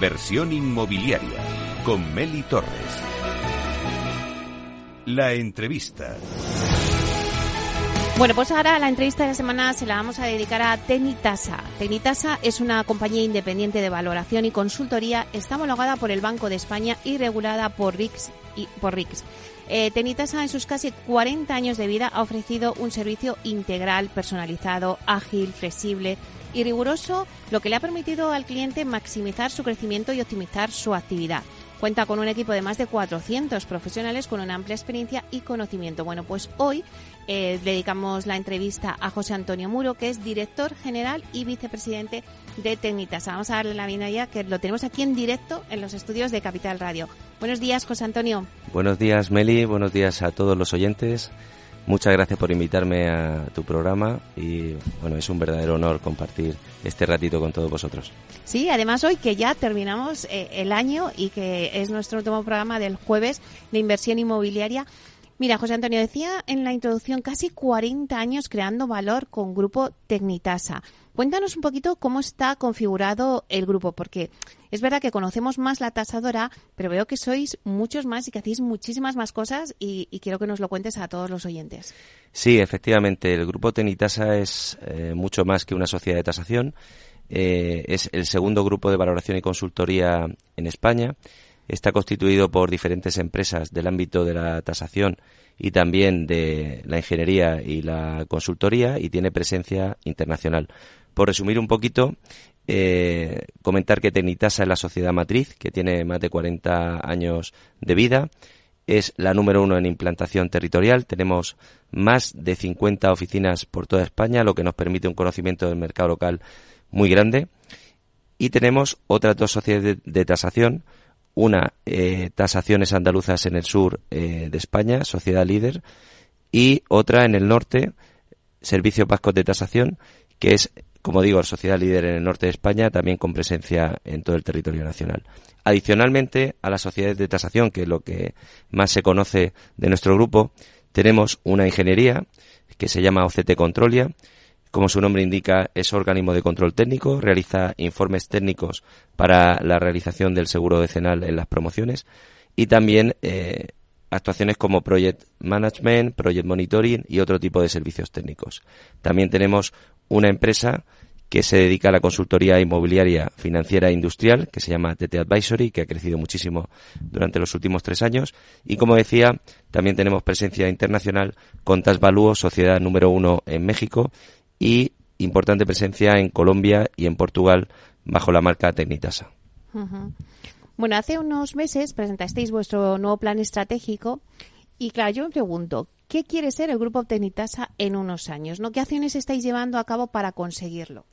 Inversión inmobiliaria con Meli Torres. La entrevista. Bueno, pues ahora la entrevista de la semana se la vamos a dedicar a Tenitasa. Tenitasa es una compañía independiente de valoración y consultoría, está homologada por el Banco de España y regulada por RIX. Y, por RIX. Eh, Tenitasa en sus casi 40 años de vida ha ofrecido un servicio integral, personalizado, ágil, flexible y riguroso, lo que le ha permitido al cliente maximizar su crecimiento y optimizar su actividad. Cuenta con un equipo de más de 400 profesionales con una amplia experiencia y conocimiento. Bueno, pues hoy eh, dedicamos la entrevista a José Antonio Muro, que es director general y vicepresidente de Tecnitas. Vamos a darle la bienvenida, que lo tenemos aquí en directo en los estudios de Capital Radio. Buenos días, José Antonio. Buenos días, Meli. Buenos días a todos los oyentes. Muchas gracias por invitarme a tu programa y bueno, es un verdadero honor compartir este ratito con todos vosotros. Sí, además hoy que ya terminamos eh, el año y que es nuestro último programa del jueves de inversión inmobiliaria. Mira, José Antonio decía en la introducción casi 40 años creando valor con Grupo Tecnitasa. Cuéntanos un poquito cómo está configurado el grupo, porque es verdad que conocemos más la tasadora, pero veo que sois muchos más y que hacéis muchísimas más cosas y, quiero que nos lo cuentes a todos los oyentes. Sí, efectivamente, el grupo Tenitasa es eh, mucho más que una sociedad de tasación. Eh, es el segundo grupo de valoración y consultoría en España. Está constituido por diferentes empresas del ámbito de la tasación y también de la ingeniería y la consultoría y tiene presencia internacional. Por resumir un poquito, eh, comentar que Tecnitasa es la sociedad matriz, que tiene más de 40 años de vida. Es la número uno en implantación territorial. Tenemos más de 50 oficinas por toda España, lo que nos permite un conocimiento del mercado local muy grande. Y tenemos otras dos sociedades de, tasación. Una, eh, Tasaciones Andaluzas en el sur eh, de España, sociedad líder. Y otra en el norte, Servicio Vasco de Tasación, que es como digo, sociedad líder en el norte de España, también con presencia en todo el territorio nacional. Adicionalmente a las sociedades de tasación, que es lo que más se conoce de nuestro grupo, tenemos una ingeniería que se llama OCT Controlia. Como su nombre indica, es organismo de control técnico, realiza informes técnicos para la realización del seguro decenal en las promociones y también eh, actuaciones como Project Management, Project Monitoring y otro tipo de servicios técnicos. También tenemos una empresa que se dedica a la consultoría inmobiliaria financiera e industrial, que se llama TT Advisory, que ha crecido muchísimo durante los últimos tres años. Y como decía, también tenemos presencia internacional con Tasvaluo, sociedad número uno en México, y importante presencia en Colombia y en Portugal bajo la marca Tecnitasa. Bueno, hace unos meses presentasteis vuestro nuevo plan estratégico y claro, yo me pregunto, ¿qué quiere ser el Grupo Tecnitasa en unos años? ¿no? ¿Qué acciones estáis llevando a cabo para conseguirlo?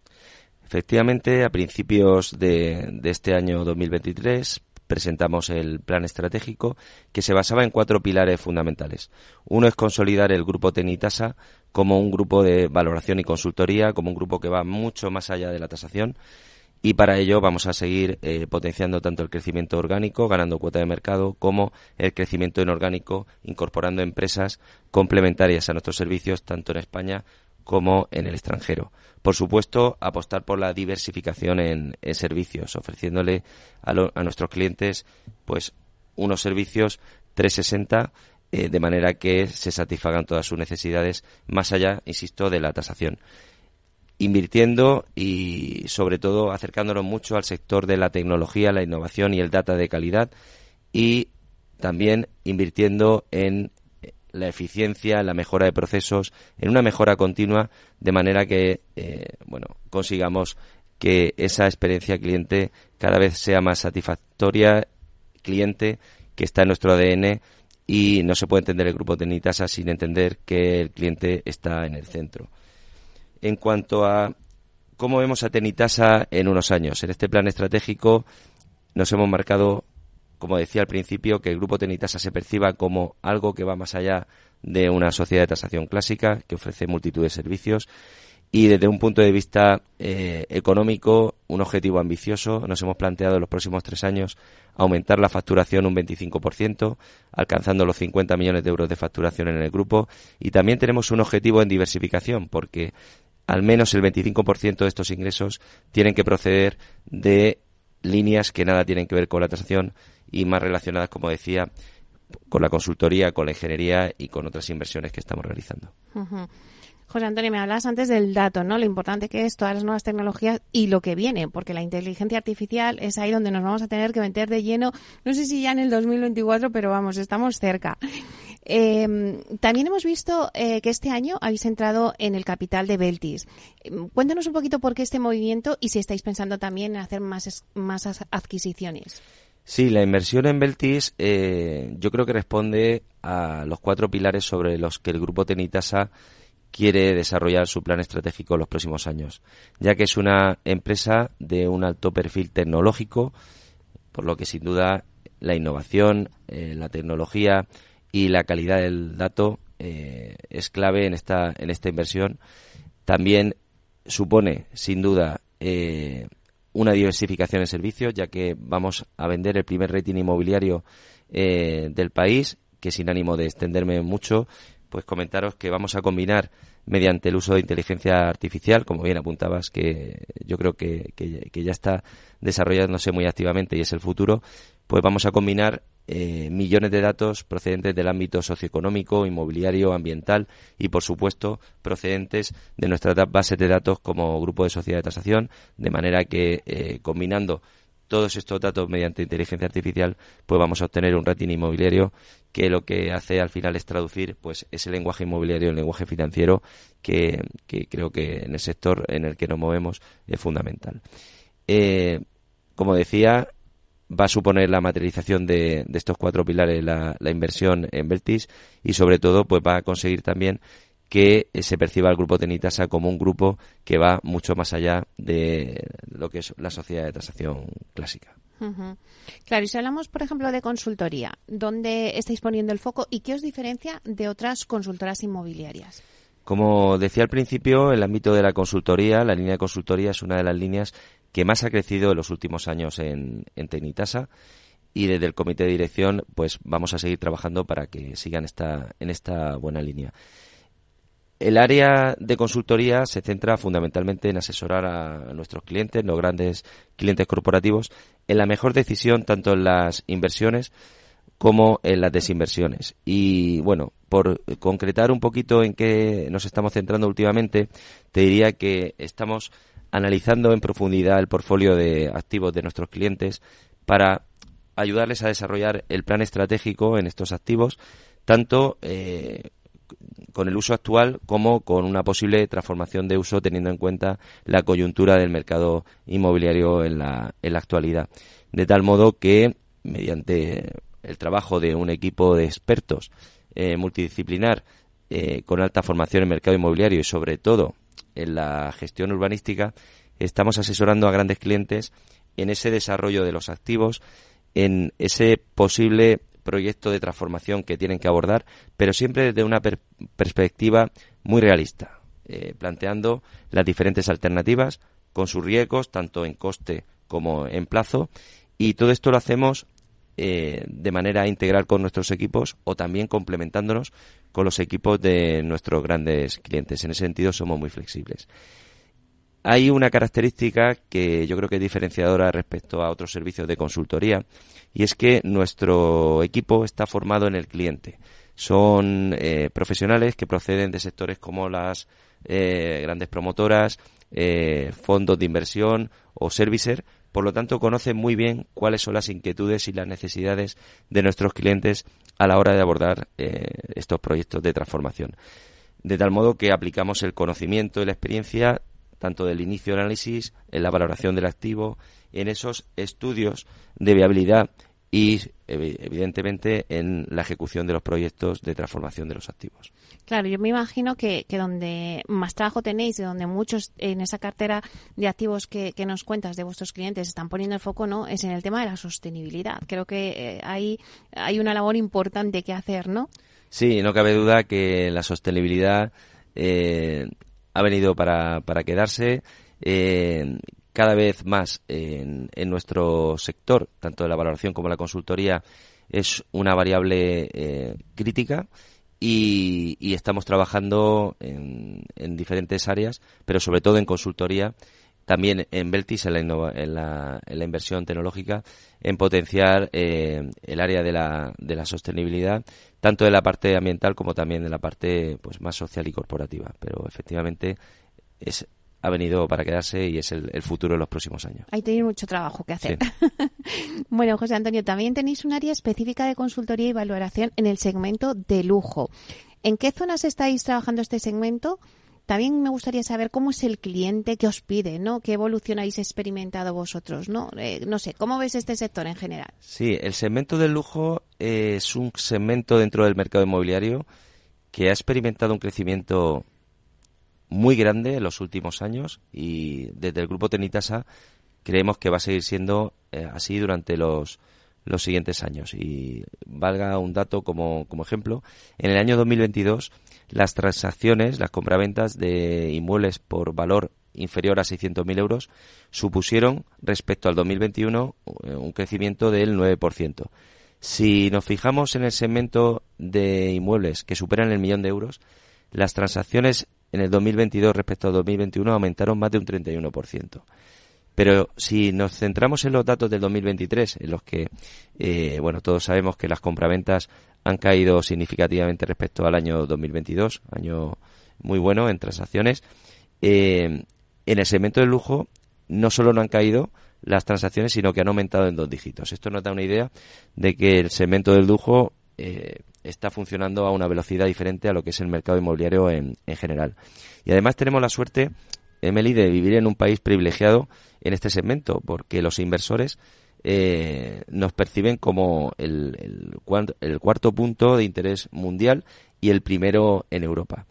Efectivamente, a principios de, este año 2023 presentamos el plan estratégico que se basaba en cuatro pilares fundamentales. Uno es consolidar el grupo Tenitasa como un grupo de valoración y consultoría, como un grupo que va mucho más allá de la tasación y para ello vamos a seguir eh, potenciando tanto el crecimiento orgánico, ganando cuota de mercado, como el crecimiento inorgánico, incorporando empresas complementarias a nuestros servicios, tanto en España como en el extranjero. Por supuesto, apostar por la diversificación en, servicios, ofreciéndole a, nuestros clientes pues unos servicios 360 eh, de manera que se satisfagan todas sus necesidades más allá, insisto, de la tasación invirtiendo y sobre todo acercándonos mucho al sector de la tecnología, la innovación y el data de calidad y también invirtiendo en la eficiencia, la mejora de procesos, en una mejora continua, de manera que eh, bueno consigamos que esa experiencia cliente cada vez sea más satisfactoria, cliente que está en nuestro ADN y no se puede entender el grupo de Nitasa sin entender que el cliente está en el centro en cuanto a cómo vemos a Tenitasa en unos años. En este plan estratégico nos hemos marcado, como decía al principio, que el grupo Tenitasa se perciba como algo que va más allá de una sociedad de tasación clásica que ofrece multitud de servicios y desde un punto de vista eh, económico, un objetivo ambicioso. Nos hemos planteado en los próximos tres años aumentar la facturación un 25%, alcanzando los 50 millones de euros de facturación en el grupo. Y también tenemos un objetivo en diversificación, porque al menos el 25% de estos ingresos tienen que proceder de líneas que nada tienen que ver con la tasación y más relacionadas, como decía, con la consultoría, con la ingeniería y con otras inversiones que estamos realizando. José Antonio, me hablas antes del dato, ¿no? Lo importante que es todas las nuevas tecnologías y lo que viene, porque la inteligencia artificial es ahí donde nos vamos a tener que meter de lleno, no sé si ya en el 2024, pero vamos, estamos cerca. Em, también hemos visto eh, que este año habéis entrado en el capital de Beltis. Em, cuéntanos un poquito por qué este movimiento y si estáis pensando también en hacer más, adquisiciones. Sí, la inversión en Beltis eh, yo creo que responde a los cuatro pilares sobre los que el grupo Tenitasa quiere desarrollar su plan estratégico en los próximos años, ya que es una empresa de un alto perfil tecnológico, por lo que sin duda la innovación, eh, la tecnología y la calidad del dato eh, es clave en esta, en esta inversión. También supone, sin duda, eh, una diversificación en servicios, ya que vamos a vender el primer rating inmobiliario del país, que sin ánimo de extenderme mucho, pues comentaros que vamos a combinar mediante el uso de inteligencia artificial, como bien apuntabas, que yo creo que, que, ya está desarrollándose muy activamente y es el futuro, pues vamos a combinar eh, millones de datos procedentes del ámbito socioeconómico, inmobiliario, ambiental y, por supuesto, procedentes de nuestras bases de datos como grupo de sociedad de tasación, de manera que, eh, combinando todos estos datos mediante inteligencia artificial, pues vamos a obtener un rating inmobiliario que lo que hace al final es traducir pues ese lenguaje inmobiliario en lenguaje financiero que, creo que en el sector en el que nos movemos es fundamental. Eh, como decía, va a suponer la materialización de, estos cuatro pilares la, la, inversión en Beltis y sobre todo pues va a conseguir también que eh, se perciba el grupo Tenitasa como un grupo que va mucho más allá de lo que es la sociedad de tasación clásica. Claro, y si hablamos, por ejemplo, de consultoría, ¿dónde estáis poniendo el foco y qué os diferencia de otras consultoras inmobiliarias? Como decía al principio, el ámbito de la consultoría, la línea de consultoría es una de las líneas que más ha crecido en los últimos años en, en Tenitasa y desde el comité de dirección pues vamos a seguir trabajando para que sigan esta, en esta buena línea. El área de consultoría se centra fundamentalmente en asesorar a nuestros clientes, los grandes clientes corporativos, en la mejor decisión tanto en las inversiones como en las desinversiones. Y bueno, por concretar un poquito en qué nos estamos centrando últimamente, te diría que estamos analizando en profundidad el portfolio de activos de nuestros clientes para ayudarles a desarrollar el plan estratégico en estos activos, tanto eh, con el uso actual como con una posible transformación de uso teniendo en cuenta la coyuntura del mercado inmobiliario en la, en la actualidad. De tal modo que, mediante el trabajo de un equipo de expertos eh, multidisciplinar eh, con alta formación en mercado inmobiliario y sobre todo en la gestión urbanística, estamos asesorando a grandes clientes en ese desarrollo de los activos, en ese posible proyecto de transformación que tienen que abordar, pero siempre desde una perspectiva muy realista, eh, planteando las diferentes alternativas con sus riesgos, tanto en coste como en plazo, y todo esto lo hacemos eh, de manera integral con nuestros equipos o también complementándonos con los equipos de nuestros grandes clientes. En ese sentido somos muy flexibles. Hay una característica que yo creo que es diferenciadora respecto a otros servicios de consultoría y es que nuestro equipo está formado en el cliente. Son eh, profesionales que proceden de sectores como las eh, grandes promotoras, eh, fondos de inversión o servicer, por lo tanto conocen muy bien cuáles son las inquietudes y las necesidades de nuestros clientes a la hora de abordar estos proyectos de transformación. De tal modo que aplicamos el conocimiento y la experiencia tanto del inicio del análisis, en la valoración del activo, en esos estudios de viabilidad y evidentemente en la ejecución de los proyectos de transformación de los activos. Claro, yo me imagino que, donde más trabajo tenéis y donde muchos en esa cartera de activos que, nos cuentas de vuestros clientes están poniendo el foco no es en el tema de la sostenibilidad. Creo que hay, eh, hay una labor importante que hacer, ¿no? Sí, no cabe duda que la sostenibilidad eh, ha venido para, para quedarse. Eh, cada vez más en, en, nuestro sector, tanto de la valoración como la consultoría, es una variable eh, crítica y, estamos trabajando en, en, diferentes áreas, pero sobre todo en consultoría, también en Beltis, en la, inversión tecnológica, en potenciar eh, el área la, de la sostenibilidad, tanto de la parte ambiental como también de la parte pues más social y corporativa. Pero efectivamente es ha venido para quedarse y es el, futuro de los próximos años. Ahí tenéis mucho trabajo que hacer. bueno, José Antonio, también tenéis un área específica de consultoría y valoración en el segmento de lujo. ¿En qué zonas estáis trabajando este segmento? También me gustaría saber cómo es el cliente que os pide, ¿no? ¿Qué evolución habéis experimentado vosotros, no? Eh, no sé, ¿cómo ves este sector en general? Sí, el segmento del lujo es un segmento dentro del mercado inmobiliario que ha experimentado un crecimiento muy grande en los últimos años y desde el grupo Tenitasa creemos que va a seguir siendo eh, así durante los, los siguientes años. Y valga un dato como, como ejemplo, en el año 2022 las transacciones, las compraventas de inmuebles por valor inferior a 600.000 euros supusieron respecto al 2021 eh, un crecimiento del 9%. Si nos fijamos en el segmento de inmuebles que superan el millón de euros, las transacciones en el 2022 respecto al 2021 aumentaron más de un 31%. Pero si nos centramos en los datos del 2023, en los que, eh, bueno, todos sabemos que las compraventas han caído significativamente respecto al año 2022, año muy bueno en transacciones. Eh, en el segmento del lujo no solo no han caído las transacciones, sino que han aumentado en dos dígitos. Esto nos da una idea de que el segmento del lujo eh, está funcionando a una velocidad diferente a lo que es el mercado inmobiliario en, en general. Y además tenemos la suerte, Emily, de vivir en un país privilegiado en este segmento, porque los inversores eh, nos perciben como el, cuarto punto de interés mundial y el primero en Europa.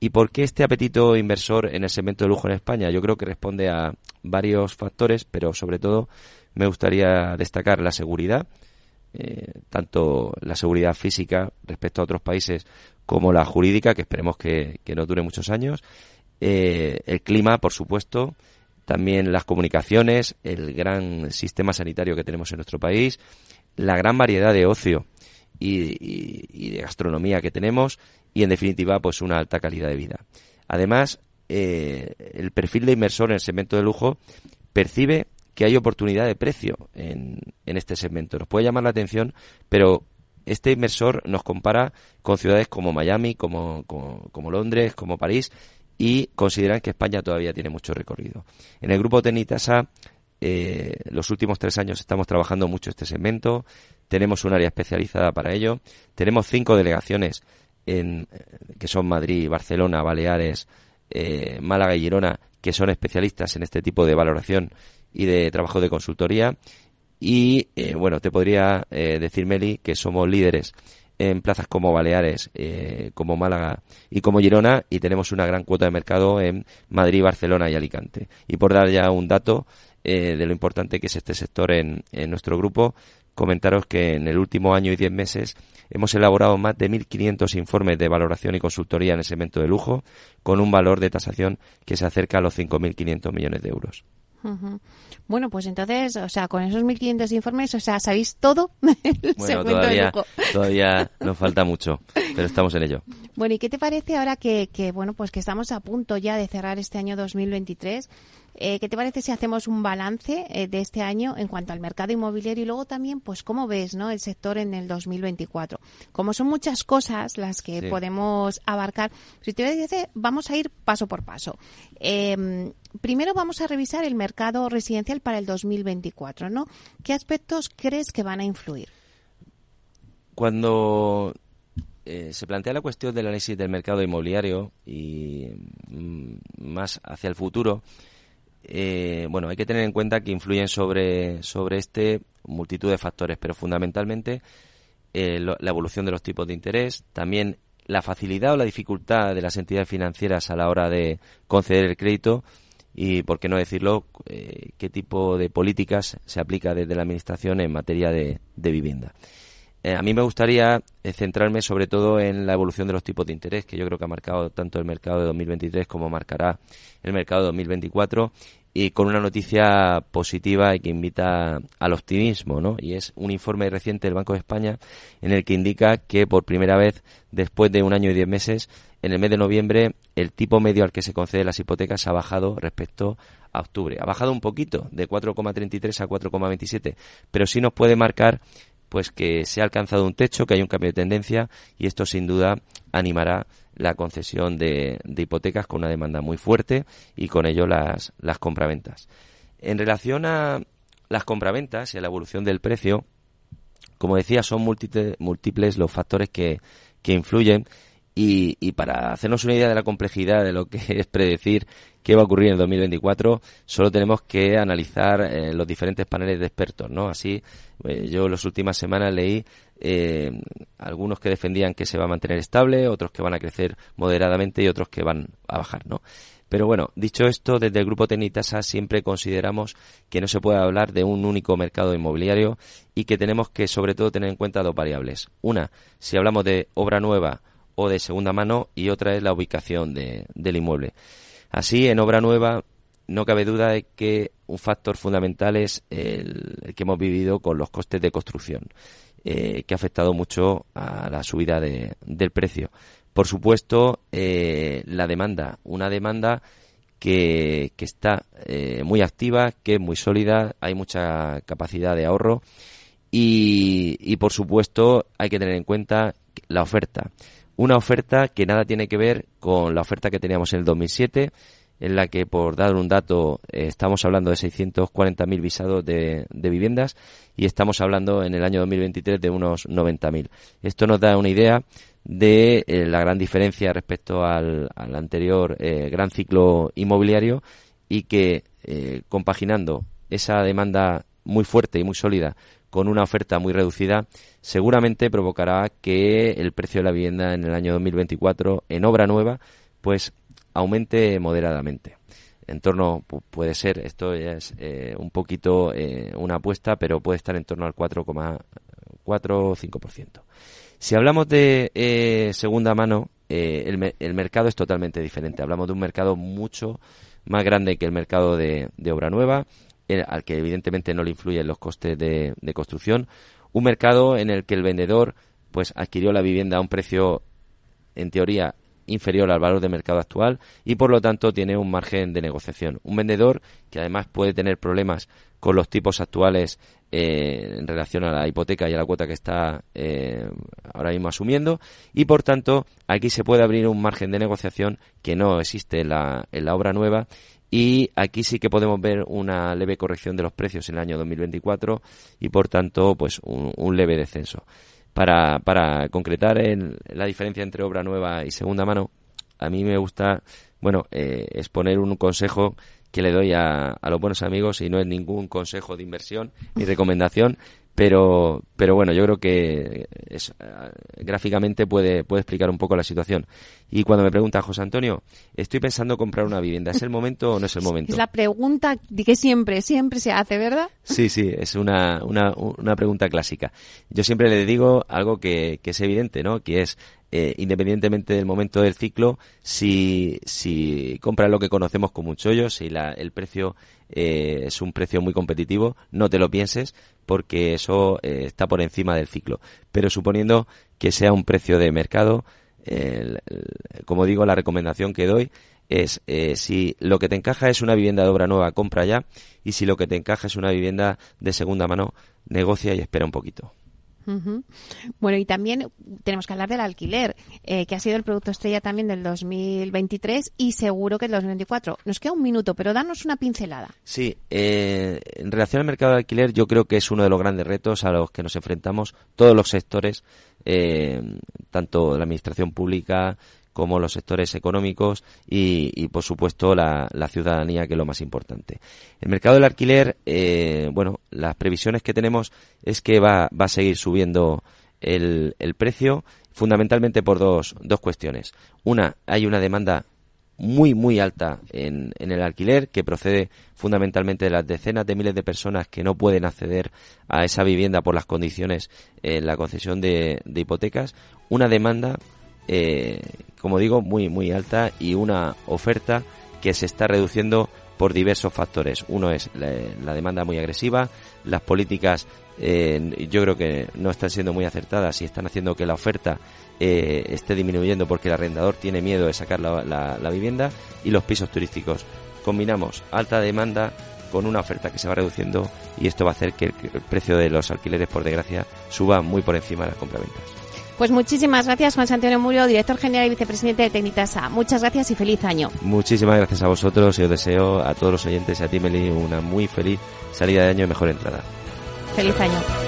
¿Y por qué este apetito inversor en el segmento de lujo en España? Yo creo que responde a varios factores, pero sobre todo me gustaría destacar la seguridad, eh, tanto la seguridad física respecto a otros países como la jurídica, que esperemos que, no dure muchos años, eh, el clima, por supuesto, también las comunicaciones, el gran sistema sanitario que tenemos en nuestro país, la gran variedad de ocio y, de gastronomía que tenemos y, en definitiva, pues una alta calidad de vida. Además, eh, el perfil de inversor en el segmento de lujo percibe que hay oportunidad de precio en, este segmento. Nos puede llamar la atención, pero este inversor nos compara con ciudades como Miami, como, como Londres, como París, y consideran que España todavía tiene mucho recorrido. En el grupo Tenitasa, eh, los últimos tres años estamos trabajando mucho este segmento, tenemos un área especializada para ello, tenemos cinco delegaciones en, que son Madrid, Barcelona, Baleares, eh, Málaga y Girona, que son especialistas en este tipo de valoración y de trabajo de consultoría. Y eh, bueno, te podría eh, decir, Meli, que somos líderes en plazas como Baleares, eh, como Málaga y como Girona y tenemos una gran cuota de mercado en Madrid, Barcelona y Alicante. Y por dar ya un dato eh, de lo importante que es este sector en, en, nuestro grupo, comentaros que en el último año y diez meses hemos elaborado más de 1.500 informes de valoración y consultoría en el segmento de lujo con un valor de tasación que se acerca a los 5.500 millones de euros. Bueno, pues entonces, o sea, con esos 1.500 informes, o sea, sabéis todo bueno, todavía, todavía nos falta mucho, pero estamos en ello. Bueno, ¿y qué te parece ahora que, que, bueno, pues que estamos a punto ya de cerrar este año 2023? Eh, ¿Qué te parece si hacemos un balance eh, de este año en cuanto al mercado inmobiliario y luego también, pues, cómo ves, ¿no? El sector en el 2024. Como son muchas cosas las que podemos abarcar, si te decir, vamos a ir paso por paso. Em, primero vamos a revisar el mercado residencial para el 2024, ¿no? ¿Qué aspectos crees que van a influir? Cuando eh, se plantea la cuestión del análisis del mercado inmobiliario y mm, más hacia el futuro, eh, bueno, hay que tener en cuenta que influyen sobre, sobre este multitud de factores, pero fundamentalmente eh, la evolución de los tipos de interés, también la facilidad o la dificultad de las entidades financieras a la hora de conceder el crédito y, por qué no decirlo, eh, qué tipo de políticas se aplica desde la Administración en materia de, de vivienda. A mí me gustaría centrarme sobre todo en la evolución de los tipos de interés, que yo creo que ha marcado tanto el mercado de 2023 como marcará el mercado de 2024 y con una noticia positiva y que invita al optimismo, ¿no? Y es un informe reciente del Banco de España en el que indica que por primera vez, después de un año y diez meses, en el mes de noviembre el tipo medio al que se conceden las hipotecas ha bajado respecto a octubre. Ha bajado un poquito, de 4,33 a 4,27, pero sí nos puede marcar pues que se ha alcanzado un techo, que hay un cambio de tendencia y esto sin duda animará la concesión de, hipotecas con una demanda muy fuerte y con ello las, compraventas. En relación a las compraventas y a la evolución del precio, como decía, son múltiples, los factores que influyen y, y, para hacernos una idea de la complejidad de lo que es predecir qué va a ocurrir en el 2024, solo tenemos que analizar eh, los diferentes paneles de expertos, ¿no? Así, eh, yo en las últimas semanas leí eh, algunos que defendían que se va a mantener estable, otros que van a crecer moderadamente y otros que van a bajar, ¿no? Pero bueno, dicho esto, desde el grupo Tenitasa siempre consideramos que no se puede hablar de un único mercado inmobiliario y que tenemos que sobre todo tener en cuenta dos variables. Una, si hablamos de obra nueva o de segunda mano y otra es la ubicación del inmueble. Así, en obra nueva no cabe duda de que un factor fundamental es el, que hemos vivido con los costes de construcción, eh, que ha afectado mucho a la subida del precio. Por supuesto, eh, la demanda, una demanda que, está eh, muy activa, que es muy sólida, hay mucha capacidad de ahorro y, y, por supuesto, hay que tener en cuenta la oferta. Una oferta que nada tiene que ver con la oferta que teníamos en el 2007, en la que, por dar un dato, eh, estamos hablando de 640.000 visados de, viviendas y estamos hablando en el año 2023 de unos 90.000. Esto nos da una idea de eh, la gran diferencia respecto al, anterior eh, gran ciclo inmobiliario y que, compaginando esa demanda muy fuerte y muy sólida con una oferta muy reducida, seguramente provocará que el precio de la vivienda en el año 2024 en obra nueva pues aumente moderadamente. En torno, puede ser, esto es eh, un poquito eh, una apuesta, pero puede estar en torno al 4,4 o 5%. Si hablamos de eh, segunda mano, el, el, mercado es totalmente diferente. Hablamos de un mercado mucho más grande que el mercado de, obra nueva, al que evidentemente no le influyen los costes de, construcción. Un mercado en el que el vendedor pues adquirió la vivienda a un precio en teoría inferior al valor de mercado actual y por lo tanto tiene un margen de negociación. Un vendedor que además puede tener problemas con los tipos actuales eh, en relación a la hipoteca y a la cuota que está eh, ahora mismo asumiendo y por tanto aquí se puede abrir un margen de negociación que no existe en la, en la obra nueva y aquí sí que podemos ver una leve corrección de los precios en el año 2024 y por tanto pues un leve descenso. Para, para concretar la diferencia entre obra nueva y segunda mano, a mí me gusta, bueno, eh, exponer un consejo que le doy a, a, los buenos amigos y no es ningún consejo de inversión ni recomendación, pero, pero bueno, yo creo que es, eh, gráficamente puede, puede explicar un poco la situación. Y cuando me pregunta José Antonio, estoy pensando comprar una vivienda, ¿es el momento o no es el momento? Es la pregunta que siempre, siempre se hace, ¿verdad? Sí, sí, es una, una, una pregunta clásica. Yo siempre le digo algo que, que es evidente, ¿no? Que es, eh, independientemente del momento del ciclo, si, si compras lo que conocemos como un chollo, si la, el precio eh, es un precio muy competitivo, no te lo pienses porque eso eh, está por encima del ciclo. Pero suponiendo que sea un precio de mercado, como digo, la recomendación que doy es si lo que te encaja es una vivienda de obra nueva, compra ya, y si lo que te encaja es una vivienda de segunda mano, negocia y espera un poquito. Bueno, y también tenemos que hablar del alquiler, eh, que ha sido el producto estrella también del 2023 y seguro que el 2024. Nos queda un minuto, pero danos una pincelada. Sí, eh, en relación al mercado de alquiler, yo creo que es uno de los grandes retos a los que nos enfrentamos todos los sectores, eh, tanto la administración pública, como los sectores económicos y, por supuesto, la, ciudadanía, que es lo más importante. El mercado del alquiler, eh, bueno, las previsiones que tenemos es que va, va a seguir subiendo el, el precio, fundamentalmente por dos, dos cuestiones. Una, hay una demanda muy, muy alta en, en, el alquiler, que procede fundamentalmente de las decenas de miles de personas que no pueden acceder a esa vivienda por las condiciones en la concesión de hipotecas. Una demanda eh, como digo, muy, muy alta y una oferta que se está reduciendo por diversos factores. Uno es la, demanda muy agresiva, las políticas eh, yo creo que no están siendo muy acertadas y están haciendo que la oferta eh, esté disminuyendo porque el arrendador tiene miedo de sacar la, la, vivienda y los pisos turísticos. Combinamos alta demanda con una oferta que se va reduciendo y esto va a hacer que el, precio de los alquileres, por desgracia, suba muy por encima de las compraventas. Pues muchísimas gracias, Juan Antonio Murio, director general y vicepresidente de Tecnitasa. Muchas gracias y feliz año. Muchísimas gracias a vosotros y os deseo a todos los oyentes y a ti, Meli, una muy feliz salida de año y mejor entrada. Feliz año.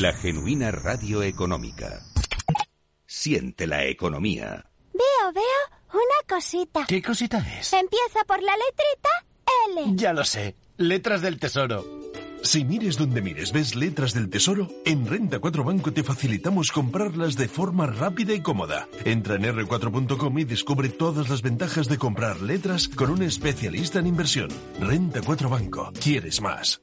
la genuina radio económica. Siente la economía. Veo, veo una cosita. ¿Qué cosita es? Empieza por la letrita L. Ya lo sé. Letras del Tesoro. Si mires donde mires, ves letras del tesoro, en Renta 4 Banco te facilitamos comprarlas de forma rápida y cómoda. Entra en r4.com y descubre todas las ventajas de comprar letras con un especialista en inversión. Renta 4 Banco. ¿Quieres más?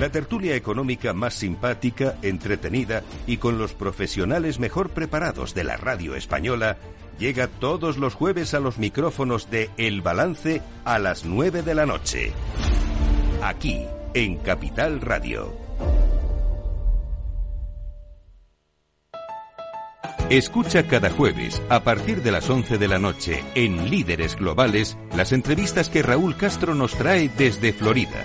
La tertulia económica más simpática, entretenida y con los profesionales mejor preparados de la radio española llega todos los jueves a los micrófonos de El Balance a las 9 de la noche. Aquí, en Capital Radio. Escucha cada jueves, a partir de las 11 de la noche, en Líderes Globales, las entrevistas que Raúl Castro nos trae desde Florida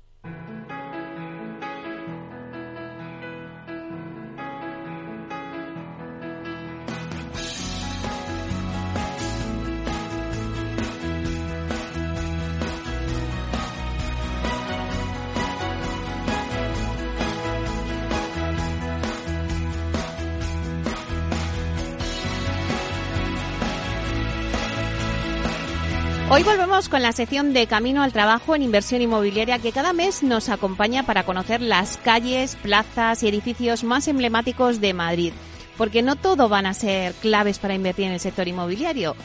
Hoy volvemos con la sección de Camino al Trabajo en Inversión Inmobiliaria que cada mes nos acompaña para conocer las calles, plazas y edificios más emblemáticos de Madrid. Porque no todo van a ser claves para invertir en el sector inmobiliario.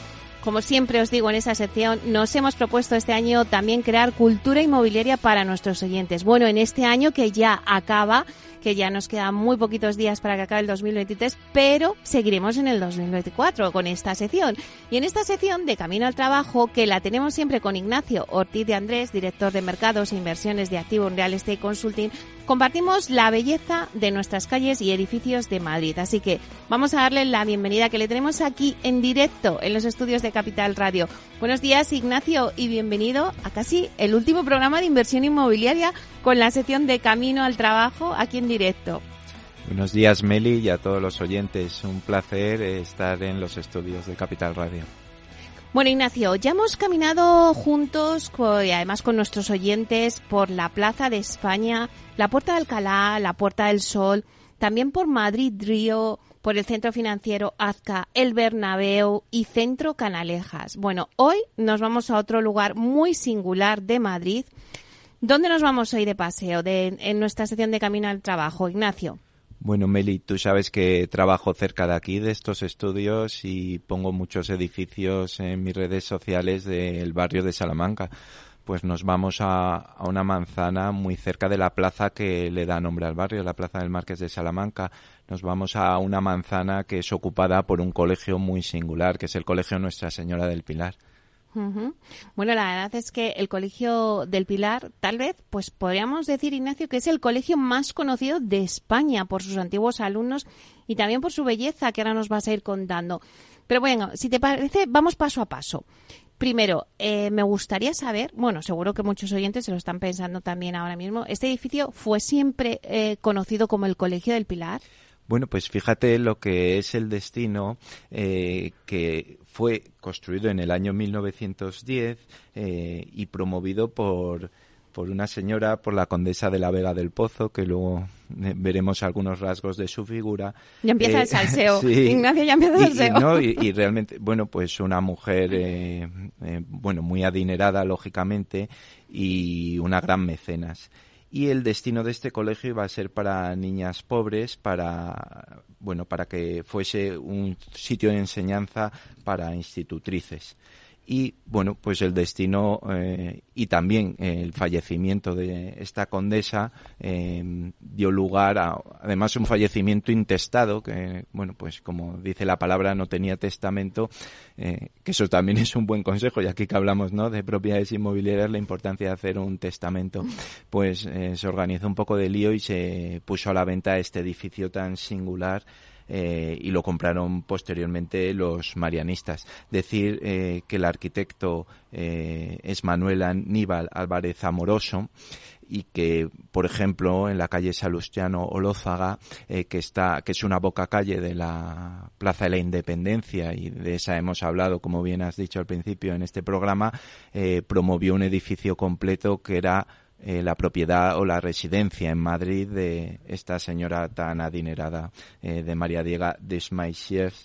Como siempre os digo en esa sección, nos hemos propuesto este año también crear cultura inmobiliaria para nuestros oyentes. Bueno, en este año que ya acaba, que ya nos quedan muy poquitos días para que acabe el 2023, pero seguiremos en el 2024 con esta sección. Y en esta sección de Camino al Trabajo, que la tenemos siempre con Ignacio Ortiz de Andrés, director de mercados e inversiones de activo en Real Estate Consulting, compartimos la belleza de nuestras calles y edificios de Madrid. Así que vamos a darle la bienvenida que le tenemos aquí en directo en los estudios de Capital Radio. Buenos días, Ignacio, y bienvenido a casi el último programa de inversión inmobiliaria con la sección de Camino al Trabajo aquí en directo. Buenos días, Meli, y a todos los oyentes. Un placer estar en los estudios de Capital Radio. Bueno, Ignacio, ya hemos caminado juntos y además con nuestros oyentes por la Plaza de España, la Puerta de Alcalá, la Puerta del Sol, también por Madrid Río, por el Centro Financiero Azca, el Bernabéu y Centro Canalejas. Bueno, hoy nos vamos a otro lugar muy singular de Madrid. ¿Dónde nos vamos hoy de paseo de, en nuestra sección de Camino al Trabajo, Ignacio? Bueno, Meli, tú sabes que trabajo cerca de aquí, de estos estudios, y pongo muchos edificios en mis redes sociales del barrio de Salamanca. Pues nos vamos a, una manzana muy cerca de la plaza que le da nombre al barrio, la Plaza del Marqués de Salamanca. Nos vamos a una manzana que es ocupada por un colegio muy singular, que es el Colegio Nuestra Señora del Pilar. Bueno, la verdad es que el Colegio del Pilar, tal vez, pues podríamos decir, Ignacio, que es el colegio más conocido de España por sus antiguos alumnos y también por su belleza, que ahora nos vas a ir contando. Pero bueno, si te parece, vamos paso a paso. Primero, eh, me gustaría saber, bueno, seguro que muchos oyentes se lo están pensando también ahora mismo, ¿este edificio fue siempre eh, conocido como el Colegio del Pilar? Bueno, pues fíjate lo que es el destino eh, que fue construido en el año 1910 eh, y promovido por, por una señora, por la condesa de la Vega del Pozo, que luego eh, veremos algunos rasgos de su figura. Ya empieza el salseo. Ignacio ya empieza el salseo. Y, y, realmente, bueno, pues una mujer, bueno, muy adinerada, lógicamente, y una gran mecenas y el destino de este colegio iba a ser para niñas pobres, para bueno, para que fuese un sitio de enseñanza para institutrices y bueno pues el destino eh, y también el fallecimiento de esta condesa eh, dio lugar a además un fallecimiento intestado que bueno pues como dice la palabra no tenía testamento eh, que eso también es un buen consejo y aquí que hablamos no de propiedades inmobiliarias la importancia de hacer un testamento. Pues se organizó un poco de lío y se puso a la venta este edificio tan singular eh, y lo compraron posteriormente los marianistas. Decir eh, que el arquitecto eh, es Manuel Aníbal Álvarez Amoroso y que, por ejemplo, en la calle Salustiano Olózaga, que está, que es una boca calle de la Plaza de la Independencia y de esa hemos hablado, como bien has dicho al principio en este programa, promovió un edificio completo que era eh, la propiedad o la residencia en Madrid de esta señora tan adinerada eh, de María Diega de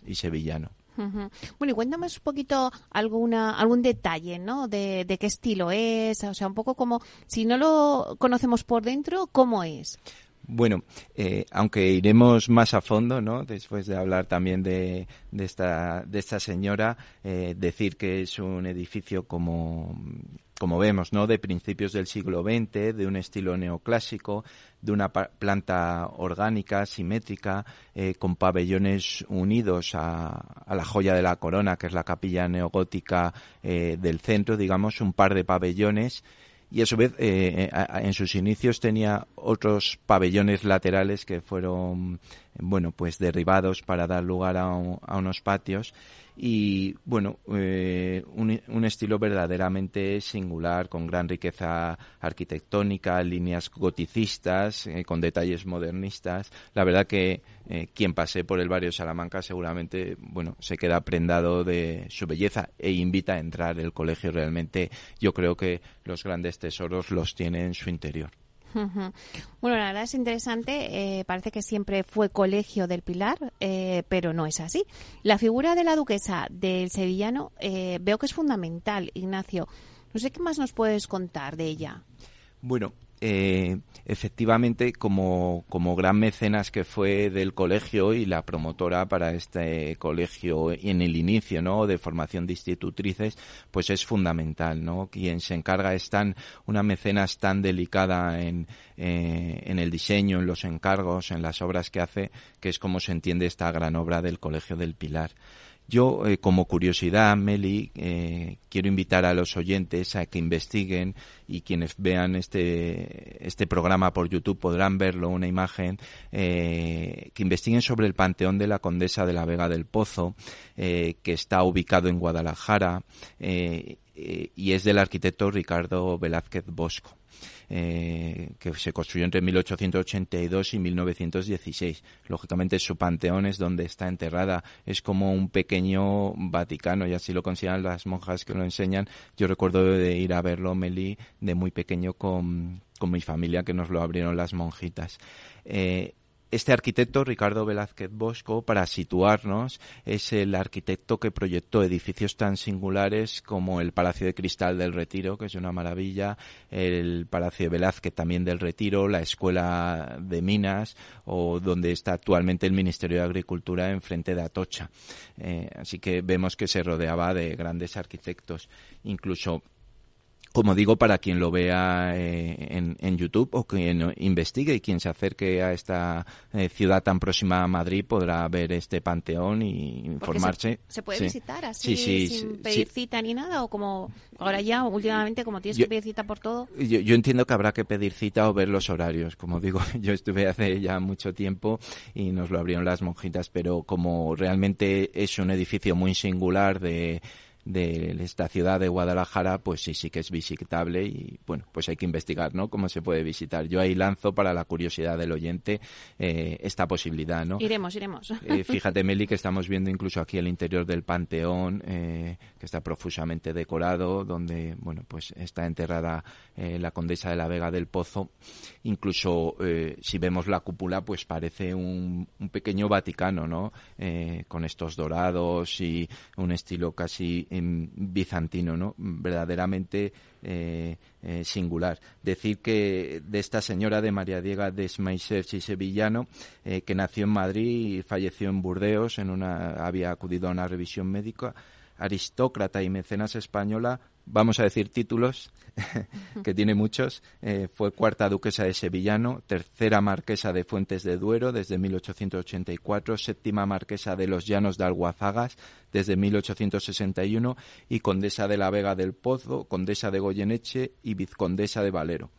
y Sevillano. Bueno, y cuéntame un poquito alguna, algún detalle, ¿no? De, de, qué estilo es, o sea, un poco como, si no lo conocemos por dentro, ¿cómo es? Bueno, eh, aunque iremos más a fondo, ¿no? Después de hablar también de, de esta, de esta señora, eh, decir que es un edificio como, como vemos, ¿no? De principios del siglo XX, de un estilo neoclásico, de una planta orgánica, simétrica, eh, con pabellones unidos a, a, la joya de la corona, que es la capilla neogótica del centro, digamos, un par de pabellones y a su vez eh, eh, en sus inicios tenía otros pabellones laterales que fueron bueno pues derribados para dar lugar a, unos patios y bueno, eh, un, estilo verdaderamente singular, con gran riqueza arquitectónica, líneas goticistas, eh, con detalles modernistas. La verdad que eh, quien pase por el barrio Salamanca seguramente, bueno, se queda prendado de su belleza e invita a entrar. El colegio realmente, yo creo que los grandes tesoros los tiene en su interior. Bueno, la verdad es interesante. Eh, parece que siempre fue colegio del Pilar, eh, pero no es así. La figura de la duquesa del sevillano eh, veo que es fundamental, Ignacio. No sé qué más nos puedes contar de ella. Bueno, eh, efectivamente, como, como gran mecenas que fue del colegio y la promotora para este colegio en el inicio, ¿no? De formación de institutrices, pues es fundamental, ¿no? Quien se encarga es tan, una mecenas tan delicada en, eh, en el diseño, en los encargos, en las obras que hace, que es como se entiende esta gran obra del Colegio del Pilar. Yo, eh, como curiosidad, Meli, eh, quiero invitar a los oyentes a que investiguen y quienes vean este, este programa por YouTube podrán verlo, una imagen, eh, que investiguen sobre el Panteón de la Condesa de la Vega del Pozo, que está ubicado en Guadalajara y es del arquitecto Ricardo Velázquez Bosco. Eh, que se construyó entre 1882 y 1916. Lógicamente su panteón es donde está enterrada, es como un pequeño Vaticano y así lo consideran las monjas que lo enseñan. Yo recuerdo de ir a verlo, Meli, de muy pequeño con, con mi familia que nos lo abrieron las monjitas. Eh, este arquitecto, Ricardo Velázquez Bosco, para situarnos, es el arquitecto que proyectó edificios tan singulares como el Palacio de Cristal del Retiro, que es una maravilla, el Palacio de Velázquez también del Retiro, la Escuela de Minas o donde está actualmente el Ministerio de Agricultura enfrente de Atocha. Eh, así que vemos que se rodeaba de grandes arquitectos. Incluso como digo, para quien lo vea eh, en, en, YouTube o quien investigue y quien se acerque a esta eh, ciudad tan próxima a Madrid podrá ver este panteón y informarse. Se, puede visitar así sin pedir cita ni nada o como ahora ya últimamente como tienes que pedir cita por todo. Yo, yo, entiendo que habrá que pedir cita o ver los horarios. Como digo, yo estuve hace ya mucho tiempo y nos lo abrieron las monjitas, pero como realmente es un edificio muy singular de de esta ciudad de Guadalajara, pues sí, sí que es visitable y bueno, pues hay que investigar, ¿no? Cómo se puede visitar. Yo ahí lanzo para la curiosidad del oyente eh, esta posibilidad, ¿no? Iremos, iremos. Eh, fíjate, Meli, que estamos viendo incluso aquí el interior del Panteón, eh, que está profusamente decorado, donde, bueno, pues está enterrada la condesa de la Vega del Pozo. Incluso si vemos la cúpula, pues parece un, un pequeño Vaticano, ¿no? con estos dorados y un estilo casi bizantino, ¿no? Verdaderamente eh, eh, singular. Decir que de esta señora de María Diega de Smaisers y Sevillano, eh, que nació en Madrid y falleció en Burdeos, en una, había acudido a una revisión médica, aristócrata y mecenas española, vamos a decir títulos, que tiene muchos. Eh, fue cuarta duquesa de Sevillano, tercera marquesa de Fuentes de Duero desde 1884, séptima marquesa de los Llanos de Alguazagas desde 1861 y condesa de la Vega del Pozo, condesa de Goyeneche y vizcondesa de Valero.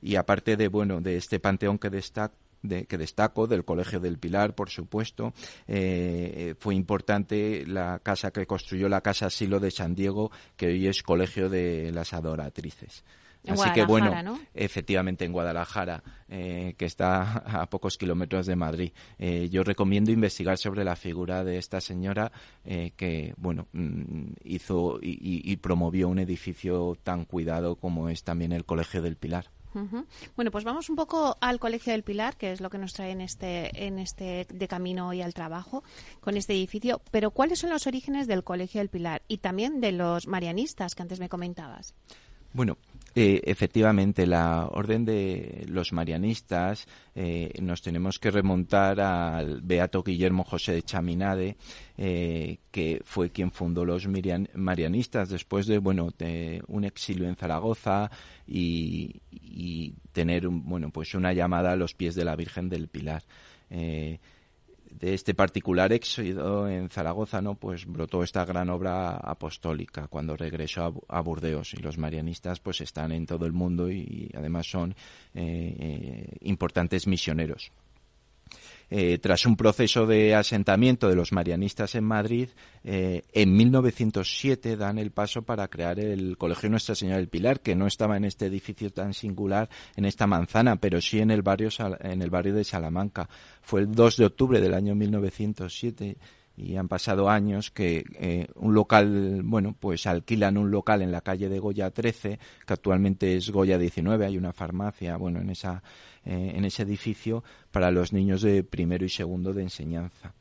Y aparte de bueno de este panteón que destaca que destaco, del Colegio del Pilar, por supuesto. Eh, fue importante la casa que construyó la Casa Silo de San Diego, que hoy es Colegio de las Adoratrices. Así que bueno, efectivamente en Guadalajara, eh, que está a pocos kilómetros de Madrid. Eh, yo recomiendo investigar sobre la figura de esta señora que, bueno, mm, hizo y promovió un edificio tan cuidado como es también el Colegio del Pilar. Bueno, pues vamos un poco al Colegio del Pilar, que es lo que nos trae en este, en este de camino y al trabajo con este edificio. Pero ¿cuáles son los orígenes del Colegio del Pilar y también de los marianistas que antes me comentabas? Bueno, eh, efectivamente, la orden de los marianistas eh, nos tenemos que remontar al Beato Guillermo José de Chaminade, eh, que fue quien fundó los marianistas después de bueno un exilio en Zaragoza y, tener bueno pues una llamada a los pies de la Virgen del Pilar de este particular éxodo en Zaragoza, ¿no? Pues brotó esta gran obra apostólica cuando regresó a, Burdeos y los marianistas pues están en todo el mundo y, además son eh, eh, importantes misioneros. Eh, tras un proceso de asentamiento de los marianistas en Madrid, eh, en 1907 dan el paso para crear el Colegio Nuestra Señora del Pilar, que no estaba en este edificio tan singular, en esta manzana, pero sí en el barrio, en el barrio de Salamanca. Fue el 2 de octubre del año 1907 y han pasado años que eh, un local, bueno, pues alquilan un local en la calle de Goya 13, que actualmente es Goya 19, hay una farmacia, bueno, en esa eh, en ese edificio para los niños de primero y segundo de enseñanza.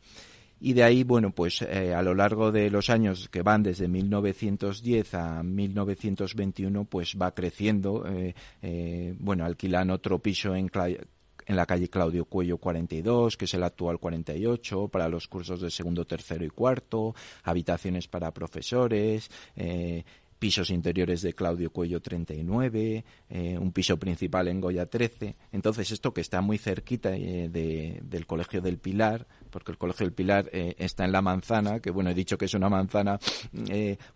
Y de ahí, bueno, pues eh, a lo largo de los años que van desde 1910 a 1921, pues va creciendo. bueno, alquilan otro piso en, la calle Claudio Cuello 42, que es el actual 48, para los cursos de segundo, tercero y cuarto, habitaciones para profesores, eh, pisos interiores de Claudio Cuello 39, eh, un piso principal en Goya 13. Entonces, esto que está muy cerquita eh, del Colegio del Pilar, porque el Colegio del Pilar eh, está en la manzana, que bueno, he dicho que es una manzana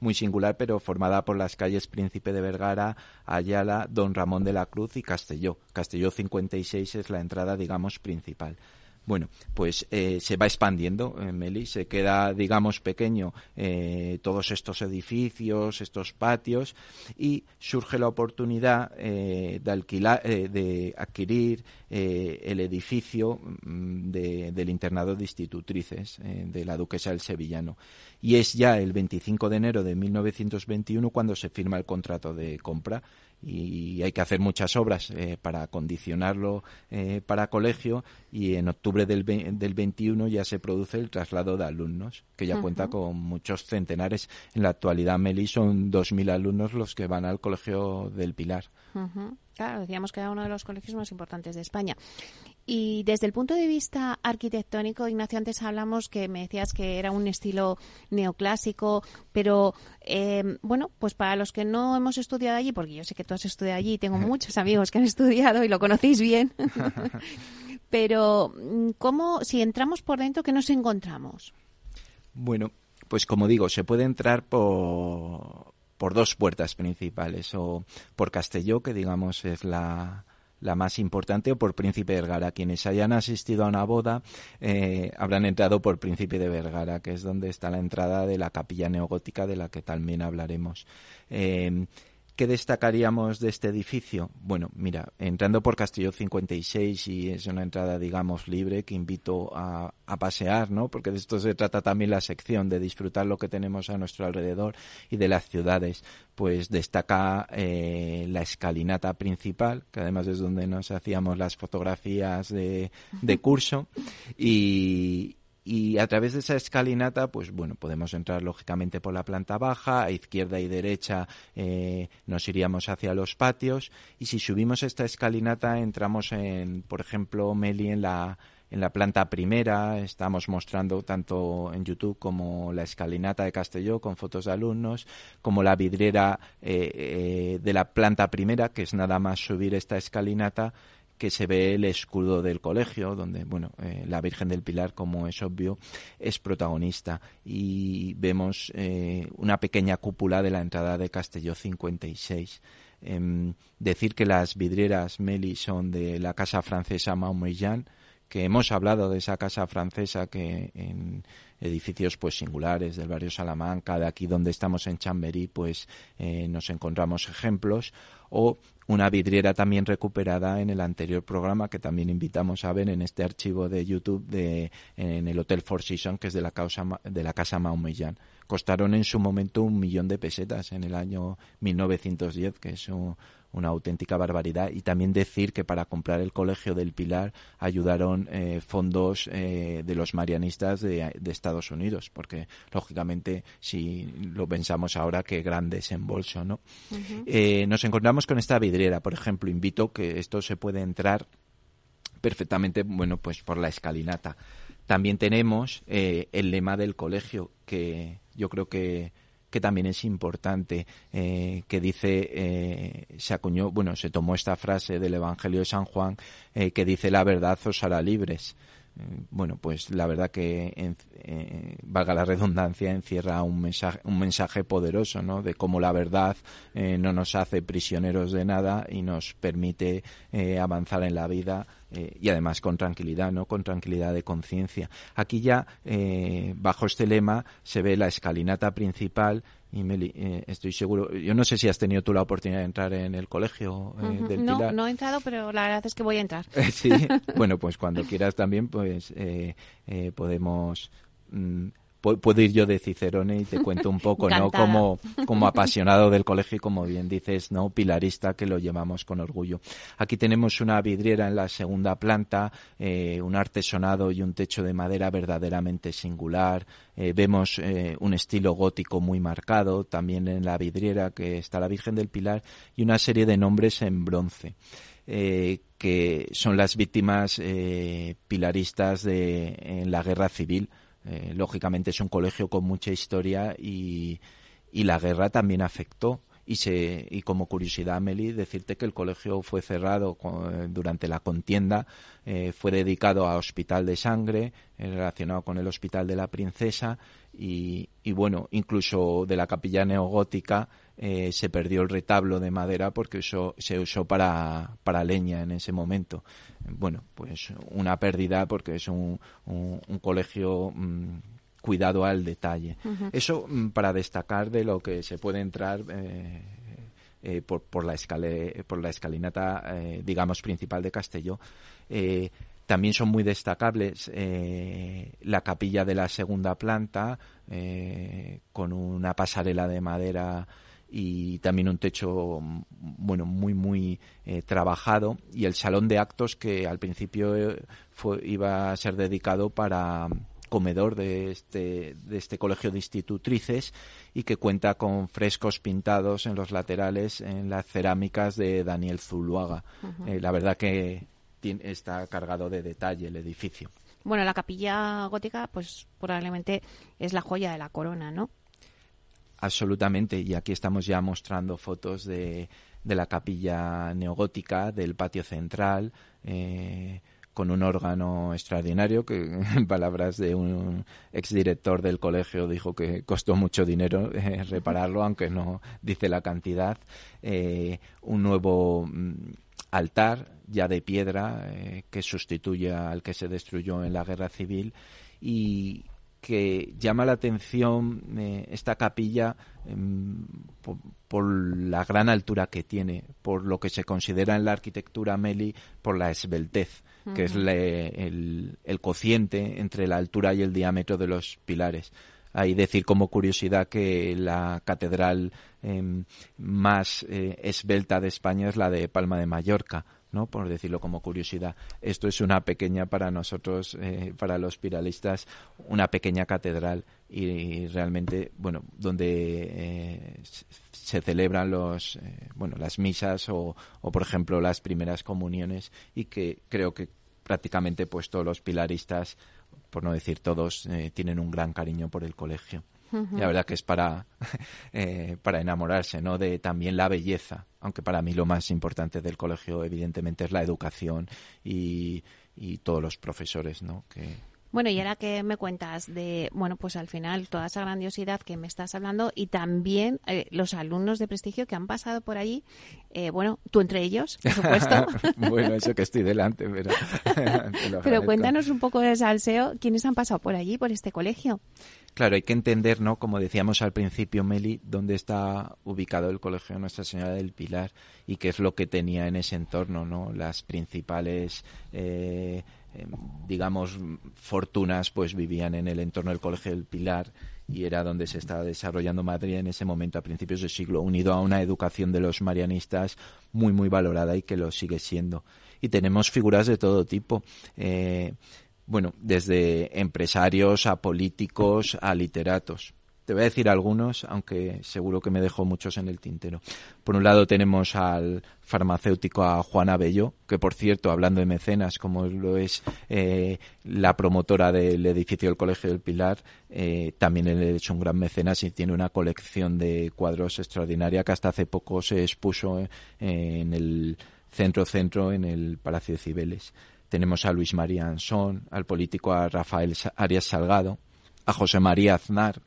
muy singular, pero formada por las calles Príncipe de Vergara, Ayala, Don Ramón de la Cruz y Castelló. Castelló 56 es la entrada, digamos, principal. Bueno, pues eh, se va expandiendo, en eh, Meli, se queda, digamos, pequeño eh, todos estos edificios, estos patios, y surge la oportunidad de, alquilar, de adquirir el edificio mm, del internado de institutrices de la duquesa del Sevillano. Y es ya el 25 de enero de 1921 cuando se firma el contrato de compra y hay que hacer muchas obras eh, para condicionarlo eh, para colegio y en octubre del, del 21 ya se produce el traslado de alumnos, que ya cuenta con muchos centenares. En la actualidad, Meli, son 2.000 alumnos los que van al Colegio del Pilar. Claro, decíamos que era uno de los colegios más importantes de España. Y desde el punto de vista arquitectónico, Ignacio, antes hablamos que me decías que era un estilo neoclásico, pero eh, bueno, pues para los que no hemos estudiado allí, porque yo sé que tú has estudiado allí y tengo muchos amigos que han estudiado y lo conocéis bien, pero mm, ¿cómo, si entramos por dentro, qué nos encontramos? Bueno, pues como digo, se puede entrar por, por dos puertas principales, o por Castelló, que digamos es la, la más importante, o por Príncipe de Vergara. Quienes hayan asistido a una boda eh, habrán entrado por Príncipe de Vergara, que es donde está la entrada de la capilla neogótica de la que también hablaremos. Eh, ¿Qué destacaríamos de este edificio? Bueno, mira, entrando por Castillo 56 y es una entrada, digamos, libre que invito a, pasear, ¿no? Porque de esto se trata también la sección, de disfrutar lo que tenemos a nuestro alrededor y de las ciudades. Pues destaca eh, la escalinata principal, que además es donde nos hacíamos las fotografías de, de curso y, y a través de esa escalinata, pues bueno, podemos entrar lógicamente por la planta baja, a izquierda y derecha eh, nos iríamos hacia los patios y si subimos esta escalinata entramos en, por ejemplo, Meli en la en la planta primera, estamos mostrando tanto en YouTube como la escalinata de Castelló con fotos de alumnos, como la vidriera eh, eh, de la planta primera, que es nada más subir esta escalinata que se ve el escudo del colegio, donde, bueno, eh, la Virgen del Pilar, como es obvio, es protagonista. Y vemos eh, una pequeña cúpula de la entrada de Castelló 56. Em, decir que las vidrieras Meli son de la casa francesa Maumillán, que hemos hablado de esa casa francesa que en edificios pues singulares del barrio Salamanca, de aquí donde estamos en Chamberí, pues eh, nos encontramos ejemplos, o una vidriera también recuperada en el anterior programa que también invitamos a ver en este archivo de YouTube de en el Hotel Four Seasons que es de la causa de la casa Maumillán. Costaron en su momento un millón de pesetas en el año 1910, que es un, una auténtica barbaridad. Y también decir que para comprar el Colegio del Pilar ayudaron eh, fondos eh, de los marianistas de, Estados Unidos, porque lógicamente si lo pensamos ahora, qué gran desembolso, ¿no? Eh, nos encontramos con esta vidriera, por ejemplo, invito que esto se puede entrar perfectamente, bueno, pues por la escalinata. También tenemos el lema del colegio, que yo creo que que también es importante, eh, que dice, eh, se acuñó, bueno, se tomó esta frase del Evangelio de San Juan, eh, que dice la verdad os hará libres. Bueno, pues la verdad que, valga la redundancia, encierra un mensaje, un mensaje poderoso, ¿no? De cómo la verdad no nos hace prisioneros de nada y nos permite avanzar en la vida eh, y además con tranquilidad, ¿no? Con tranquilidad de conciencia. Aquí ya, eh, bajo este lema, se ve la escalinata principal y Meli, eh, estoy seguro, yo no sé si has tenido tú la oportunidad de entrar en el colegio del no, Pilar. No he entrado, pero la verdad es que voy a entrar. sí, bueno, pues cuando quieras también, pues podemos... Mm, puedo ir yo de Cicerone y te cuento un poco, ¿no? Como, como apasionado del colegio y como bien dices, ¿no? Pilarista que lo llevamos con orgullo. Aquí tenemos una vidriera en la segunda planta, eh, un artesonado y un techo de madera verdaderamente singular. Eh, vemos eh, un estilo gótico muy marcado, también en la vidriera que está la Virgen del Pilar y una serie de nombres en bronce. que son las víctimas pilaristas de, en la guerra civil eh, lógicamente es un colegio con mucha historia y, y la guerra también afectó. Y, se, y como curiosidad, Meli, decirte que el colegio fue cerrado durante la contienda, eh, fue dedicado a hospital de sangre, eh, relacionado con el hospital de la princesa, y, y bueno, incluso de la capilla neogótica eh, se perdió el retablo de madera porque se usó para, para leña en ese momento. Bueno, pues una pérdida porque es un, un, colegio mm, cuidado al detalle. Eso mm, para destacar de lo que se puede entrar eh, eh, por, por, la escale, por la escalinata, digamos, principal de Castelló. También son muy destacables la capilla de la segunda planta, con una pasarela de madera y también un techo bueno muy muy eh, trabajado y el salón de actos que al principio eh, fue, iba a ser dedicado para comedor de este, de este colegio de institutrices y que cuenta con frescos pintados en los laterales en las cerámicas de Daniel Zuluaga. Eh, la verdad que está cargado de detalle el edificio. Bueno, la capilla gótica, pues probablemente es la joya de la corona, ¿no? Absolutamente, y aquí estamos ya mostrando fotos de, de la capilla neogótica, del patio central, eh, con un órgano extraordinario que, en palabras de un exdirector del colegio, dijo que costó mucho dinero eh, repararlo, aunque no dice la cantidad. Eh, un nuevo mm, altar ya de piedra que sustituye al que se destruyó en la guerra civil y que llama la atención eh, esta capilla em, por, la gran altura que tiene, por lo que se considera en la arquitectura Meli, por la esbeltez, que es el, el, cociente entre la altura y el diámetro de los pilares. Hay decir como curiosidad que la catedral em, más eh, esbelta de España es la de Palma de Mallorca, ¿no? por decirlo como curiosidad. Esto es una pequeña para nosotros, eh, para los piralistas, una pequeña catedral y, realmente, bueno, donde eh, se celebran los, eh, bueno, las misas o, o, por ejemplo, las primeras comuniones y que creo que prácticamente pues todos los pilaristas, por no decir todos, tienen un gran cariño por el colegio. La verdad que es para, eh, para enamorarse, ¿no? De también la belleza, aunque para mí lo más importante del colegio evidentemente es la educación y, y todos los profesores, ¿no? Que, bueno, y ahora que me cuentas de, bueno, pues al final toda esa grandiosidad que me estás hablando y también eh, los alumnos de prestigio que han pasado por allí, eh, bueno, tú entre ellos, por supuesto. bueno, eso que estoy delante, pero... pero cuéntanos un poco de salseo, ¿quiénes han pasado por allí, por este colegio? Claro, hay que entender, ¿no? Como decíamos al principio, Meli, dónde está ubicado el Colegio Nuestra Señora del Pilar y qué es lo que tenía en ese entorno, ¿no? Las principales, eh, em, digamos, fortunas, pues vivían en el entorno del Colegio del Pilar y era donde se estaba desarrollando Madrid en ese momento, a principios del siglo, unido a una educación de los marianistas muy, muy valorada y que lo sigue siendo. Y tenemos figuras de todo tipo. Eh, bueno, desde empresarios a políticos a literatos. Te voy a decir algunos, aunque seguro que me dejo muchos en el tintero. Por un lado tenemos al farmacéutico a Juana Bello, que por cierto, hablando de mecenas, como lo es eh, la promotora del edificio del Colegio del Pilar, eh, también él es un gran mecenas y tiene una colección de cuadros extraordinaria que hasta hace poco se expuso eh, en el centro-centro en el Palacio de Cibeles. Tenemos a Luis María Ansón, al político a Rafael Arias Salgado, a José María Aznar,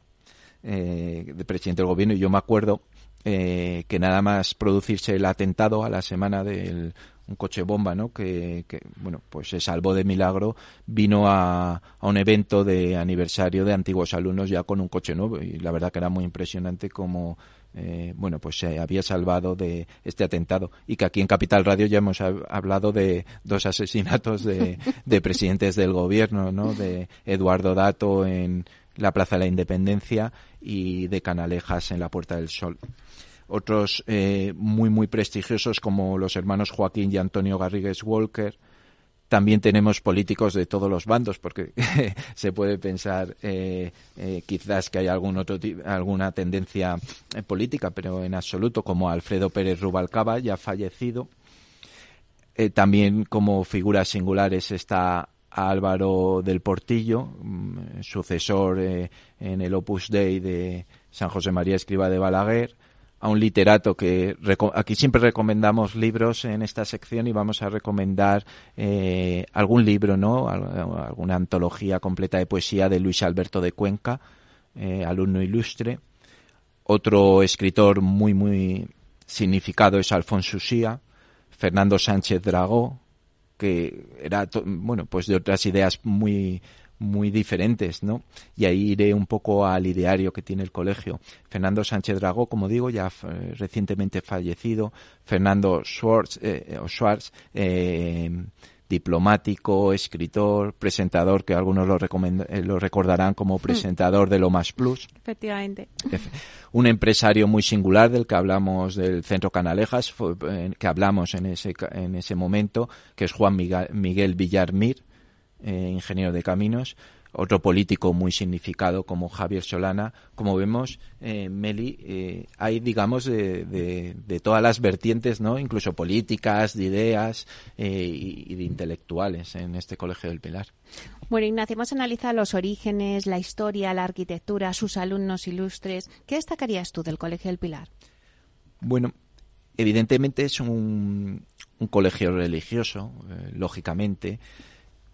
eh, de presidente del gobierno. Y yo me acuerdo eh, que nada más producirse el atentado a la semana del un coche bomba, ¿no? Que, bueno, pues se salvó de milagro, vino a, a, un evento de aniversario de antiguos alumnos ya con un coche nuevo y la verdad que era muy impresionante como eh, bueno, pues se había salvado de este atentado y que aquí en Capital Radio ya hemos hablado de dos asesinatos de, de presidentes del gobierno, ¿no? De Eduardo Dato en la Plaza de la Independencia y de Canalejas en la Puerta del Sol otros eh, muy muy prestigiosos como los hermanos Joaquín y Antonio Garrigues Walker. También tenemos políticos de todos los bandos, porque se puede pensar eh, eh, quizás que hay algún otro alguna tendencia política, pero en absoluto, como Alfredo Pérez Rubalcaba, ya fallecido. también como figuras singulares está Álvaro del Portillo, mm, sucesor en el Opus Dei de San José María Escriba de Balaguer, a un literato que aquí siempre recomendamos libros en esta sección y vamos a recomendar eh, algún libro, ¿no? Alguna antología completa de poesía de Luis Alberto de Cuenca, eh, alumno ilustre. Otro escritor muy, muy significado es Alfonso Usía, Fernando Sánchez Dragó, que era, bueno, pues de otras ideas muy, muy diferentes, ¿no? Y ahí iré un poco al ideario que tiene el colegio. Fernando Sánchez Dragó, como digo, ya eh, recientemente fallecido. Fernando Schwartz, eh, Schwartz eh, diplomático, escritor, presentador, que algunos lo, lo recordarán como hmm. presentador de Lo Más Plus. Efectivamente. Un empresario muy singular del que hablamos del Centro Canalejas, que hablamos en ese, en ese momento, que es Juan Miguel, Miguel Villarmir, eh, ingeniero de caminos, otro político muy significado como Javier Solana. Como vemos, eh, Meli, eh, hay, digamos, de, de, todas las vertientes, ¿no? Incluso políticas, de ideas y, de intelectuales en este Colegio del Pilar. Bueno, Ignacio, hemos analizado los orígenes, la historia, la arquitectura, sus alumnos ilustres. ¿Qué destacarías tú del Colegio del Pilar? Bueno, evidentemente es un, un colegio religioso, lógicamente,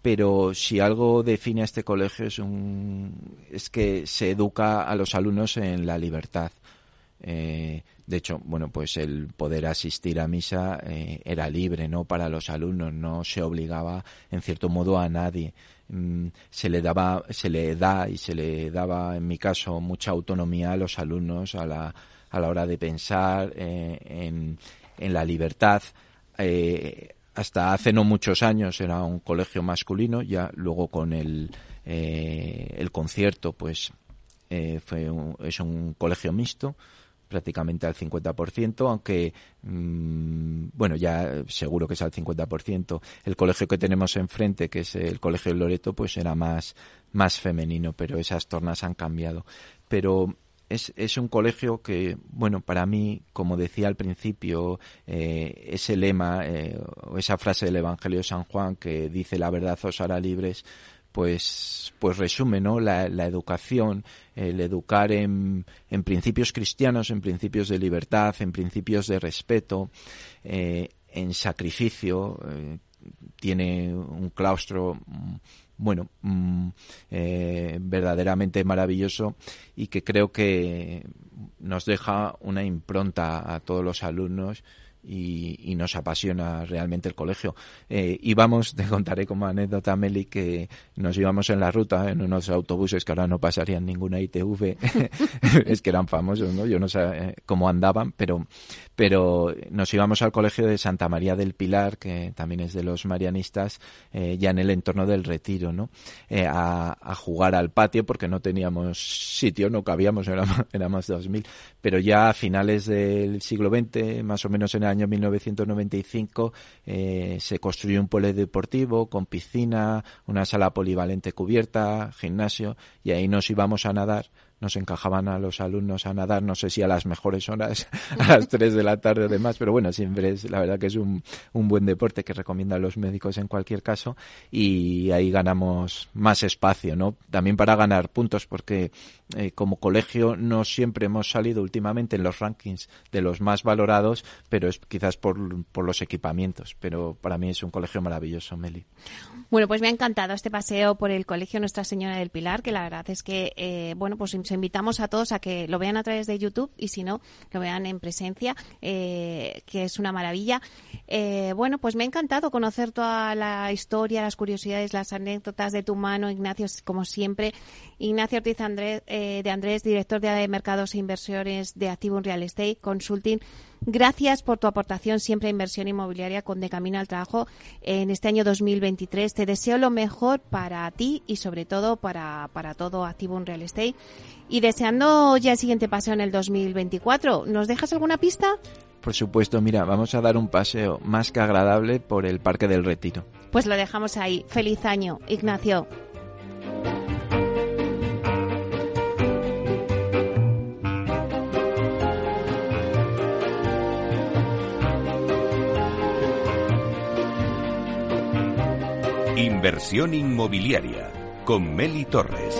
pero si algo define a este colegio es, un, es que se educa a los alumnos en la libertad. Eh, de hecho, bueno, pues el poder asistir a misa eh, era libre, ¿no? Para los alumnos, no se obligaba, en cierto modo, a nadie. Mm, se le daba, se le da y se le daba, en mi caso, mucha autonomía a los alumnos a la, a la hora de pensar eh, en, en la libertad hasta hace no muchos años era un colegio masculino, ya luego con el, eh, el concierto, pues eh, fue es un colegio mixto, prácticamente al 50%, aunque, mm, bueno, ya seguro que es al 50%. El colegio que tenemos enfrente, que es el colegio de Loreto, pues era más, más femenino, pero esas tornas han cambiado. Pero es, es, un colegio que, bueno, para mí, como decía al principio, eh, ese lema eh, o esa frase del Evangelio de San Juan que dice la verdad os hará libres, pues, pues resume ¿no? la, educación, el educar en, en, principios cristianos, en principios de libertad, en principios de respeto, eh, en sacrificio. tiene un claustro bueno, mm, eh, verdaderamente maravilloso y que creo que nos deja una impronta a todos los alumnos y, nos apasiona realmente el colegio. Eh, íbamos, te contaré como anécdota, Meli, que nos íbamos en la ruta en unos autobuses que ahora no pasarían ninguna ITV, es que eran famosos, ¿no? Yo no sé eh, cómo andaban, pero pero nos íbamos al colegio de Santa María del Pilar, que también es de los marianistas, eh, ya en el entorno del retiro, ¿no? Eh, a, a, jugar al patio porque no teníamos sitio, no cabíamos, éramos, éramos 2000, pero ya a finales del siglo XX, más o menos en el año 1995, eh, se construyó un polideportivo con piscina, una sala polivalente cubierta, gimnasio, y ahí nos íbamos a nadar nos encajaban a los alumnos a nadar, no sé si a las mejores horas, a las 3 de la tarde o demás, pero bueno, siempre es, la verdad que es un, un buen deporte que recomiendan los médicos en cualquier caso y ahí ganamos más espacio, ¿no? También para ganar puntos porque eh, como colegio no siempre hemos salido últimamente en los rankings de los más valorados, pero es quizás por, por los equipamientos, pero para mí es un colegio maravilloso, Meli. Bueno, pues me ha encantado este paseo por el Colegio Nuestra Señora del Pilar, que la verdad es que, eh, bueno, pues os invitamos a todos a que lo vean a través de YouTube y si no, lo vean en presencia, eh, que es una maravilla. Bueno, pues me ha encantado conocer toda la historia, las curiosidades, las anécdotas de tu mano, Ignacio, como siempre. Ignacio Ortiz Andrés, eh, de Andrés, director de Mercados e Inversiones de Activo Real Estate Consulting. Gracias por tu aportación siempre a inversión inmobiliaria con De Camino al Trabajo en este año 2023. Te deseo lo mejor para ti y sobre todo para, para todo Activo Real Estate. Y deseando ya el siguiente paseo en el 2024. ¿Nos dejas alguna pista? Por supuesto, mira, vamos a dar un paseo más que agradable por el Parque del Retiro. Pues lo dejamos ahí. Feliz año, Ignacio. Inversión inmobiliaria con Meli Torres.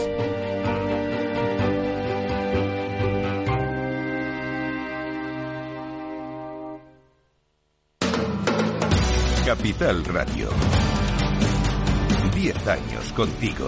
Capital Radio. Diez años contigo.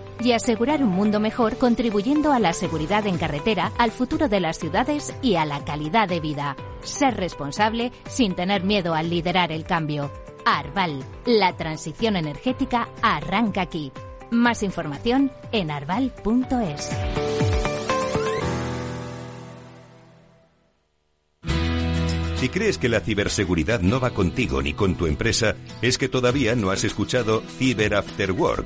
y asegurar un mundo mejor contribuyendo a la seguridad en carretera, al futuro de las ciudades y a la calidad de vida. Ser responsable sin tener miedo al liderar el cambio. Arval, la transición energética arranca aquí. Más información en arval.es. Si crees que la ciberseguridad no va contigo ni con tu empresa, es que todavía no has escuchado Cyber After Work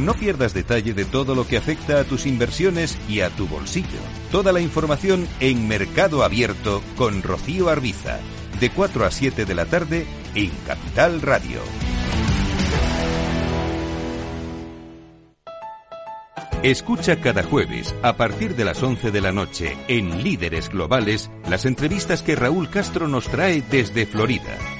No pierdas detalle de todo lo que afecta a tus inversiones y a tu bolsillo. Toda la información en Mercado Abierto con Rocío Arbiza, de 4 a 7 de la tarde en Capital Radio. Escucha cada jueves, a partir de las 11 de la noche, en Líderes Globales, las entrevistas que Raúl Castro nos trae desde Florida